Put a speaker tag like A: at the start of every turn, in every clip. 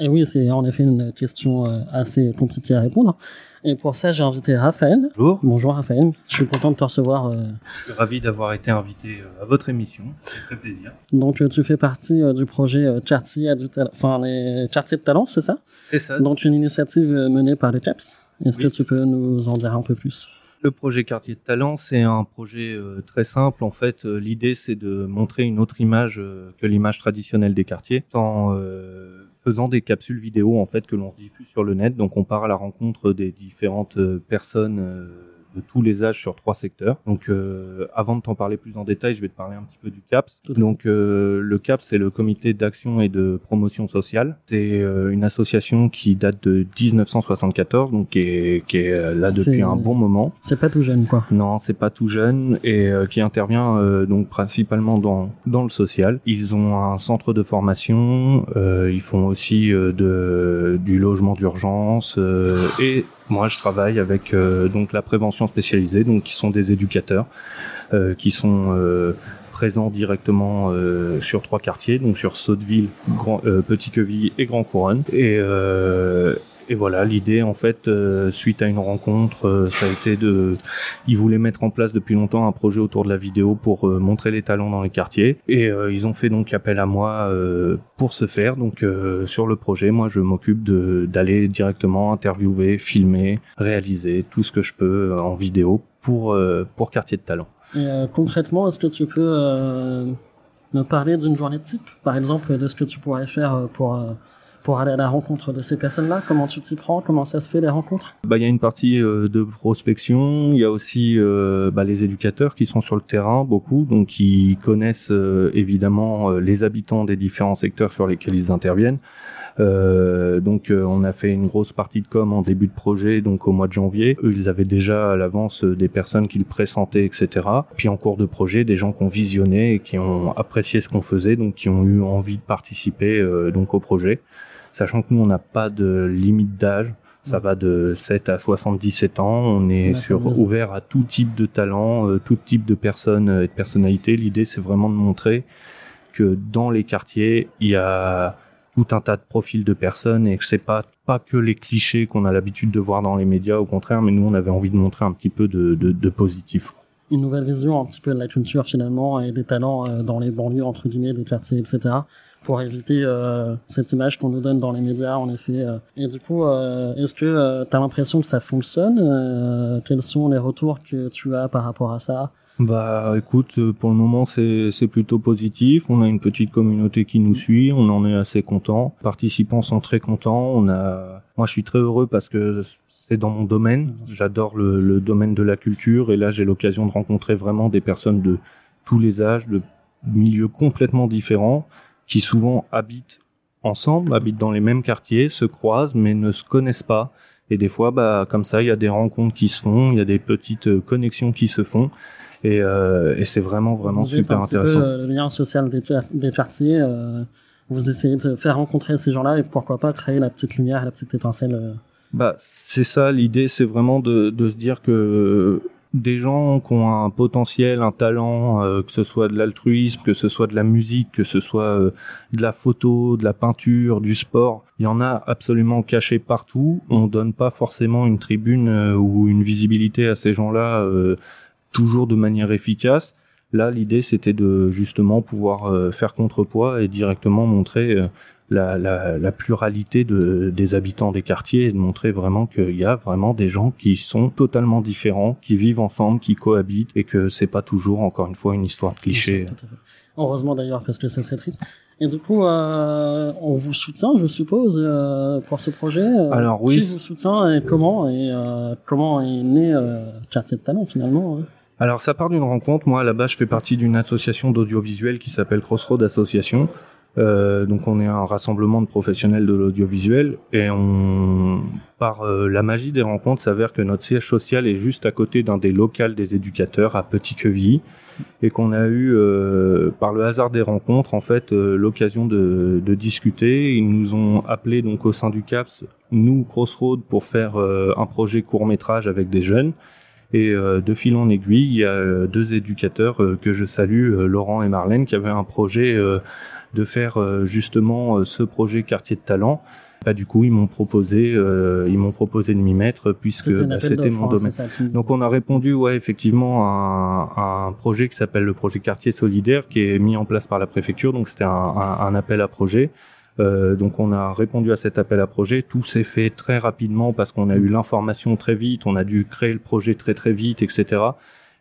A: Et oui, c'est en effet une question euh, assez compliquée à répondre. Et pour ça, j'ai invité Raphaël.
B: Bonjour.
A: Bonjour Raphaël, je suis content de te recevoir. euh,
B: Je suis ravi d'avoir été invité euh, à votre émission. Ça fait très plaisir.
A: Donc tu fais partie du projet Quartier du Talent, enfin les Quartiers de Talent, c'est ça?
B: C'est ça.
A: Donc une initiative menée par les CAPS. Est-ce
B: Oui.
A: que tu peux nous en dire un peu plus?
B: Le projet Quartier de Talent, c'est un projet euh, très simple. En fait, euh, l'idée, c'est de montrer une autre image euh, que l'image traditionnelle des quartiers, en euh, des capsules vidéo en fait que l'on diffuse sur le net. Donc, on part à la rencontre des différentes euh, personnes. De tous les âges sur trois secteurs. Donc, euh, avant de t'en parler plus en détail, je vais te parler un petit peu du CAPS. Donc, euh, le CAPS, c'est le Comité d'action et de promotion sociale. C'est euh, une association qui date de 1974, donc qui est, qui est euh, là depuis un bon moment.
A: C'est pas tout jeune, quoi.
B: Non, c'est pas tout jeune et euh, qui intervient euh, donc principalement dans dans le social. Ils ont un centre de formation, euh, ils font aussi euh, de du logement d'urgence euh, et moi je travaille avec euh, donc la prévention spécialisée, donc qui sont des éducateurs euh, qui sont euh, présents directement euh, sur trois quartiers, donc sur Sotteville, Grand, euh, Petit Queville et Grand Couronne. Et, euh, et voilà, l'idée en fait, euh, suite à une rencontre, euh, ça a été de, ils voulaient mettre en place depuis longtemps un projet autour de la vidéo pour euh, montrer les talents dans les quartiers. Et ils ont fait donc appel à moi pour ce faire. Donc sur le projet, moi je m'occupe d'aller directement interviewer, filmer, réaliser tout ce que je peux en vidéo pour pour Quartier de Talent.
A: Concrètement, est-ce que tu peux me parler d'une journée type, par exemple, de ce que tu pourrais faire pour pour aller à la rencontre de ces personnes-là Comment tu t'y prends? Comment ça se fait les rencontres?
B: Bah, il y a une partie euh, de prospection. Il y a aussi euh, bah, les éducateurs qui sont sur le terrain, beaucoup, donc qui connaissent euh, évidemment les habitants des différents secteurs sur lesquels ils interviennent. Euh, donc, euh, on a fait une grosse partie de com en début de projet, donc au mois de janvier. Eux, ils avaient déjà à l'avance euh, des personnes qui le pressentaient, etc. Puis en cours de projet, des gens qui ont visionné et qui ont apprécié ce qu'on faisait, donc qui ont eu envie de participer euh, donc au projet. Sachant que nous, on n'a pas de limite d'âge. Ça va de 7 à 77 ans. On est sur ouvert à tout type de talent, euh, tout type de personnes et de personnalités. L'idée, c'est vraiment de montrer que dans les quartiers, il y a tout un tas de profils de personnes et que c'est pas pas que les clichés qu'on a l'habitude de voir dans les médias. Au contraire, mais nous, on avait envie de montrer un petit peu de, de, positif.
A: Une nouvelle vision un petit peu de la culture finalement et des talents euh, dans les banlieues entre guillemets, des quartiers, etc. Pour éviter euh, cette image qu'on nous donne dans les médias, en effet. euh. Et du coup, est-ce que tu as l'impression que ça fonctionne Quels sont les retours que tu as par rapport à ça?
B: Bah écoute, euh, pour le moment c'est plutôt positif. On a une petite communauté qui nous suit, on en est assez content. Les participants sont très contents. On a, moi je suis très heureux parce que c'est dans mon domaine. J'adore le, le domaine de la culture et là j'ai l'occasion de rencontrer vraiment des personnes de tous les âges, de milieux complètement différents, qui souvent habitent ensemble, habitent dans les mêmes quartiers, se croisent mais ne se connaissent pas. Et des fois, bah comme ça, il y a des rencontres qui se font, il y a des petites euh, connexions qui se font. Et, euh, et c'est vraiment vraiment
A: Vous
B: super
A: peu,
B: intéressant.
A: euh, le lien social des, des quartiers. euh, vous essayez de faire rencontrer ces gens-là et pourquoi pas créer la petite lumière, la petite étincelle. euh.
B: Bah c'est ça l'idée, c'est vraiment de, de se dire que des gens qui ont un potentiel, un talent, euh, que ce soit de l'altruisme, que ce soit de la musique, que ce soit euh, de la photo, de la peinture, du sport, il y en a absolument caché partout. On donne pas forcément une tribune euh, ou une visibilité à ces gens-là euh, toujours de manière efficace. Là, l'idée, c'était de justement pouvoir euh, faire contrepoids et directement montrer euh, la, la, la pluralité de, des habitants des quartiers et de montrer vraiment qu'il y a vraiment des gens qui sont totalement différents, qui vivent ensemble, qui cohabitent et que c'est pas toujours, encore une fois, une histoire de cliché.
A: Tout à fait. Heureusement d'ailleurs parce que ça c'est triste. Et du coup, euh, on vous soutient, je suppose, euh, pour ce projet. euh,
B: Alors, oui,
A: Qui vous soutient et comment et euh, comment est né euh, Quartier de Talent finalement hein?
B: Alors ça part d'une rencontre. Moi, base, je fais partie d'une association d'audiovisuel qui s'appelle Crossroad Association. Euh, donc on est un rassemblement de professionnels de l'audiovisuel et on par euh, la magie des rencontres s'avère que notre siège social est juste à côté d'un des locales des éducateurs à Petit Quevilly et qu'on a eu euh, par le hasard des rencontres en fait euh, l'occasion de, de discuter. Ils nous ont appelé donc au sein du CAPS nous Crossroad pour faire euh, un projet court métrage avec des jeunes. Et euh, de fil en aiguille, il y a euh, deux éducateurs euh, que je salue, euh, Laurent et Marlène, qui avaient un projet euh, de faire euh, justement euh, ce projet quartier de talent. bah du coup ils m'ont proposé ils m'ont proposé de m'y mettre puisque c'était mon domaine. Donc on a répondu ouais effectivement à un, à un projet qui s'appelle le projet quartier solidaire qui est mis en place par la préfecture. Donc c'était un, un, un appel à projet. Euh, donc on a répondu à cet appel à projet. Tout s'est fait très rapidement parce qu'on a eu l'information très vite, on a dû créer le projet très très vite, etc.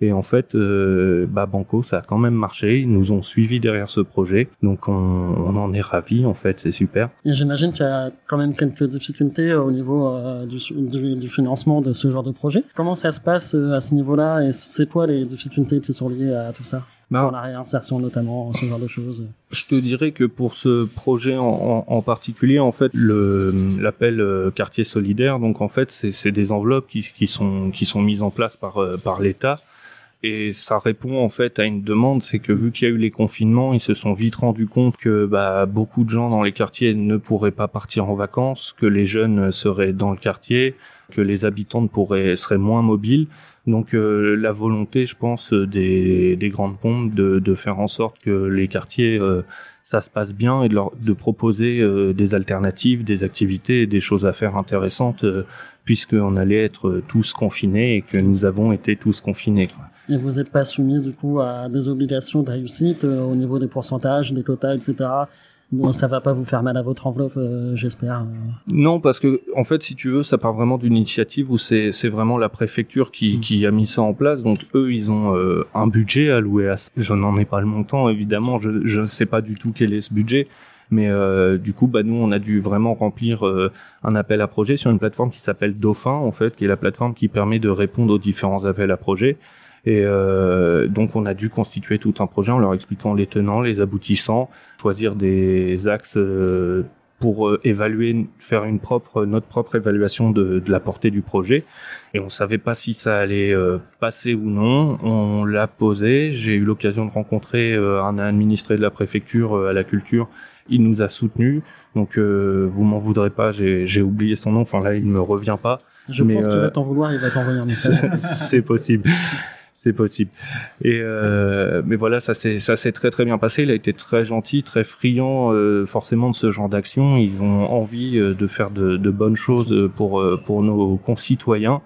B: Et en fait, euh, bah Banco, ça a quand même marché. Ils nous ont suivis derrière ce projet, donc on, on en est ravis. En fait, c'est super.
A: Et j'imagine qu'il y a quand même quelques difficultés au niveau euh, du, du, du, financement de ce genre de projet. Comment ça se passe euh, à ce niveau-là? Et c'est quoi les difficultés qui sont liées à tout ça? Bah, pour la réinsertion notamment, ce genre de choses.
B: Je te dirais que pour ce projet en, en, particulier, en fait, l'appel euh, quartier solidaire, donc en fait, c'est des enveloppes qui, qui sont qui sont mises en place par euh, par l'État et ça répond en fait à une demande, c'est que vu qu'il y a eu les confinements, ils se sont vite rendus compte que bah, beaucoup de gens dans les quartiers ne pourraient pas partir en vacances, que les jeunes seraient dans le quartier, que les habitants pourraient seraient moins mobiles. Donc euh, la volonté, je pense, des, des grandes pompes de, de, faire en sorte que les quartiers euh, ça se passe bien et de, leur, de proposer euh, des alternatives, des activités, des choses à faire intéressantes, puisqu'on allait être tous confinés et que nous avons été tous confinés.
A: Et vous n'êtes pas soumis du coup à des obligations de réussite au niveau des pourcentages, des quotas, etc. Bon, ça va pas vous faire mal à votre enveloppe, euh, j'espère. Euh.
B: Non, parce que en fait, si tu veux, ça part vraiment d'une initiative où c'est c'est vraiment la préfecture qui mm. qui a mis ça en place. Donc eux, ils ont euh, un budget alloué à. Je n'en ai pas le montant, évidemment. Je ne sais pas du tout quel est ce budget. Mais du coup, bah nous, on a dû vraiment remplir un appel à projet sur une plateforme qui s'appelle Dauphin, en fait, qui est la plateforme qui permet de répondre aux différents appels à projet. Et euh, donc on a dû constituer tout un projet en leur expliquant les tenants, les aboutissants, choisir des axes euh, pour euh, évaluer, faire une propre, notre propre évaluation de, de, la portée du projet. Et on savait pas si ça allait euh, passer ou non. On l'a posé. J'ai eu l'occasion de rencontrer un administré de la préfecture à la culture. Il nous a soutenus. Donc vous m'en voudrez pas. J'ai oublié son nom. Enfin là, il me revient pas.
A: Je pense qu'il va t'en vouloir. Il va t'envoyer un message.
B: C'est possible c'est possible. Et euh, mais voilà, ça s'est très très bien passé. Il a été très gentil, très friand euh, forcément de ce genre d'action. Ils ont envie euh, de faire de, de, bonnes choses pour pour nos concitoyens.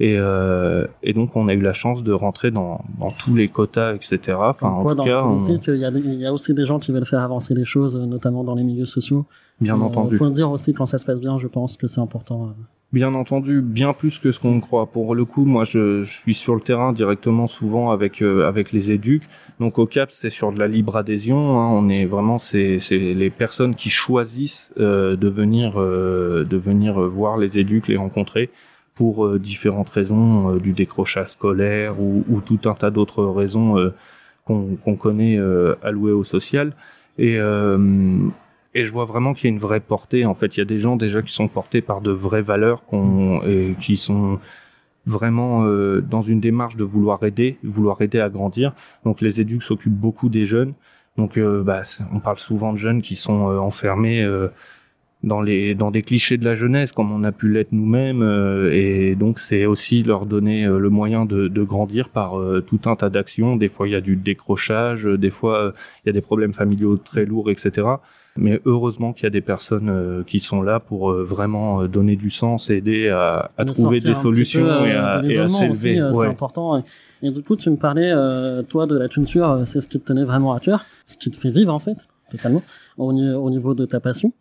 B: Et, euh, et donc on a eu la chance de rentrer dans, dans tous les quotas, etc. Enfin, en tout cas,
A: on... il, y a il y a aussi des gens qui veulent faire avancer les choses, notamment dans les milieux sociaux.
B: Bien entendu.
A: Il faut le dire aussi quand ça se passe bien. Je pense que c'est important.
B: Bien entendu, bien plus que ce qu'on croit. Pour le coup, moi, je, je, suis sur le terrain directement, souvent avec euh, avec les éducs. Donc au CAP, c'est sur de la libre adhésion. Hein. On est vraiment, c'est c'est les personnes qui choisissent euh, de venir euh, de venir voir les éducs, les rencontrer pour différentes raisons, du décrochage scolaire ou, ou, tout un tas d'autres raisons qu'on qu'on connaît allouées au social. Et et je vois vraiment qu'il y a une vraie portée. En fait, il y a des gens déjà qui sont portés par de vraies valeurs, et qui sont vraiment euh, dans une démarche de vouloir aider, vouloir aider à grandir. Donc les éducs s'occupent beaucoup des jeunes. Donc euh, bah, on parle souvent de jeunes qui sont euh, enfermés dans les dans des clichés de la jeunesse, comme on a pu l'être nous-mêmes. et donc c'est aussi leur donner le moyen de, de grandir par tout un tas d'actions. Des fois il y a du décrochage, des fois il y a des problèmes familiaux très lourds, etc. Mais heureusement qu'il y a des personnes euh, qui sont là pour euh, vraiment euh, donner du sens, aider à, à trouver des solutions et à, et à s'élever.
A: C'est important. Et du coup, tu me parlais, toi, de la culture, c'est ce qui te tenait vraiment à cœur, ce qui te fait vivre en fait, totalement, au, au niveau de ta passion.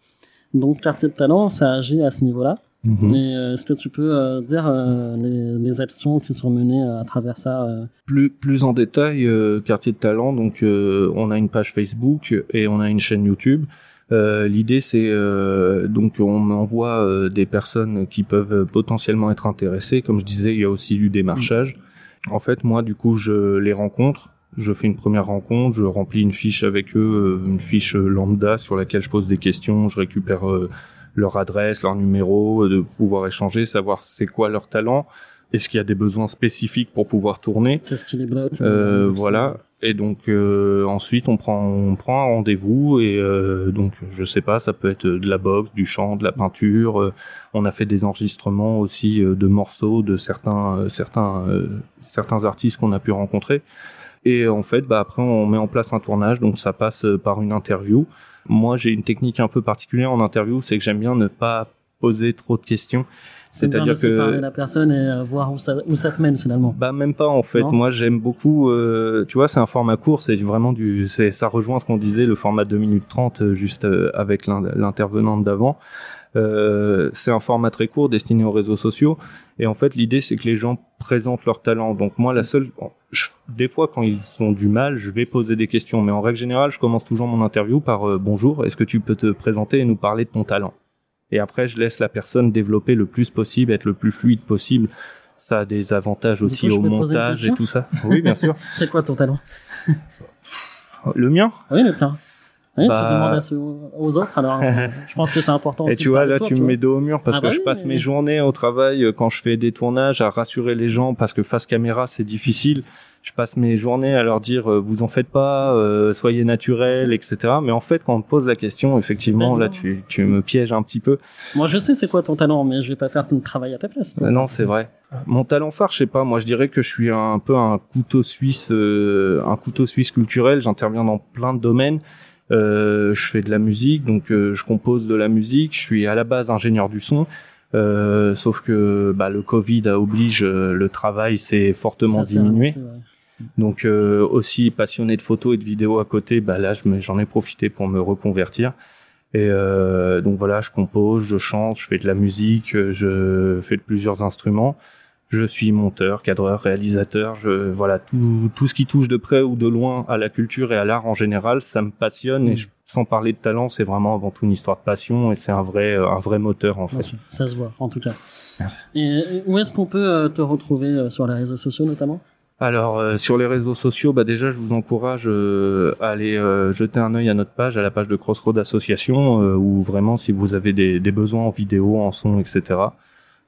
A: Donc, quartier de talent, ça agit à ce niveau-là. Mm-hmm. Mais est-ce que tu peux dire les, les, actions qui sont menées à travers ça
B: Plus plus en détail, quartier de talent. Donc on a une page Facebook et on a une chaîne YouTube. Euh, L'idée, c'est euh, donc on envoie euh, des personnes qui peuvent potentiellement être intéressées. Comme je disais, il y a aussi du démarchage. En fait, moi, du coup, je les rencontre. Je fais une première rencontre, je remplis une fiche avec eux, euh, une fiche lambda sur laquelle je pose des questions, je récupère leur adresse, leur numéro, de pouvoir échanger, savoir c'est quoi leur talent, est-ce qu'il y a des besoins spécifiques pour pouvoir tourner.
A: Qu'est-ce qui les bloque
B: euh, Voilà. Et donc euh, ensuite on prend on prend un rendez-vous et euh, donc je sais pas ça peut être de la boxe, du chant, de la peinture. Euh, on a fait des enregistrements aussi de morceaux de certains certains certains artistes qu'on a pu rencontrer. Et en fait, bah après, on met en place un tournage, donc ça passe par une interview. Moi, j'ai une technique un peu particulière en interview, c'est que j'aime bien ne pas poser trop de questions.
A: C'est-à-dire que parler la personne et euh, voir où ça, où ça te mène finalement.
B: Bah même pas en fait. Moi j'aime beaucoup. Euh, tu vois, c'est un format court. C'est vraiment du. C'est ça rejoint ce qu'on disait, le format 2 minutes 30 euh, juste avec l'intervenante d'avant. Euh, c'est un format très court destiné aux réseaux sociaux. Et en fait, l'idée, c'est que les gens présentent leur talent. Donc moi, la seule, des fois, quand ils ont du mal, je vais poser des questions. Mais en règle générale, je commence toujours mon interview par bonjour. Est-ce que tu peux te présenter et nous parler de ton talent? Et après je laisse la personne développer le plus possible, être le plus fluide possible. Ça a des avantages aussi au montage et tout ça. Oui, bien sûr.
A: C'est quoi ton talent?
B: Le mien?
A: Oui, le tien. Oui, tu bah, demandes aux autres, alors je pense que c'est important.
B: Et tu vois, là, tu me mets dos au mur parce ah que bah je passe mes journées au travail euh, quand je fais des tournages à rassurer les gens parce que face caméra, c'est difficile je passe mes journées à leur dire euh, vous en faites pas, euh, soyez naturel, etc. Mais en fait, quand on me pose la question, effectivement, là, tu, tu me pièges un petit peu.
A: Moi, je sais c'est quoi ton talent, mais je vais pas faire ton travail à ta place.
B: Euh, non, c'est vrai. Mon talent phare, je sais pas. Moi, je dirais que je suis un peu un couteau suisse, un couteau suisse culturel. J'interviens dans plein de domaines. Je fais de la musique, donc je compose de la musique. Je suis à la base ingénieur du son. Euh, sauf que bah, le Covid oblige le travail s'est fortement diminué. Donc euh, aussi passionné de photos et de vidéos à côté, bah là j'en ai profité pour me reconvertir. Et euh, donc voilà, je compose, je chante, je fais de la musique, je fais de plusieurs instruments. Je suis monteur, cadreur, réalisateur. Je voilà tout tout ce qui touche de près ou de loin à la culture et à l'art en général, ça me passionne. Et mm. sans parler de talent, c'est vraiment avant tout une histoire de passion et c'est un vrai un vrai moteur en fait.
A: Ça se voit en tout cas. Et où est-ce qu'on peut euh, te retrouver sur les réseaux sociaux notamment?
B: Alors euh, sur les réseaux sociaux, bah déjà je vous encourage euh, à aller euh, jeter un œil à notre page, à la page de Crossroad Association, où vraiment si vous avez des, des, besoins en vidéo, en son, etc.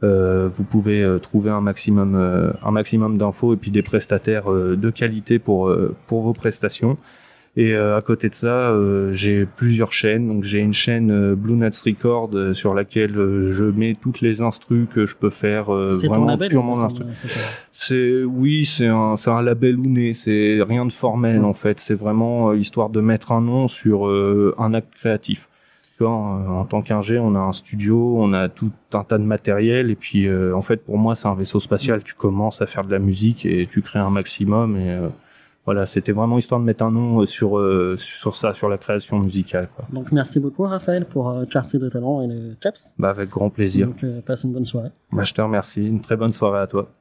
B: vous pouvez trouver un maximum, un maximum d'infos et puis des prestataires de qualité pour pour vos prestations. Et euh, à côté de ça, euh, j'ai plusieurs chaînes. Donc j'ai une chaîne euh, Blue Nuts Record sur laquelle je mets toutes les instrus que je peux faire vraiment
A: label,
B: purement l'instru. C'est oui, c'est un c'est un label né. c'est rien de formel en fait. C'est vraiment histoire de mettre un nom sur un acte créatif. En, tant qu'ingé, on a un studio, on a tout un tas de matériel, et puis en fait, pour moi, c'est un vaisseau spatial. Tu commences à faire de la musique et tu crées un maximum, et voilà, c'était vraiment histoire de mettre un nom euh, sur euh, sur ça, sur la création musicale. Quoi.
A: Donc merci beaucoup Raphaël pour euh, Quartier de talent et le CAPS.
B: Bah avec grand plaisir.
A: Donc passe une bonne soirée.
B: Bah je te remercie, une très bonne soirée à toi.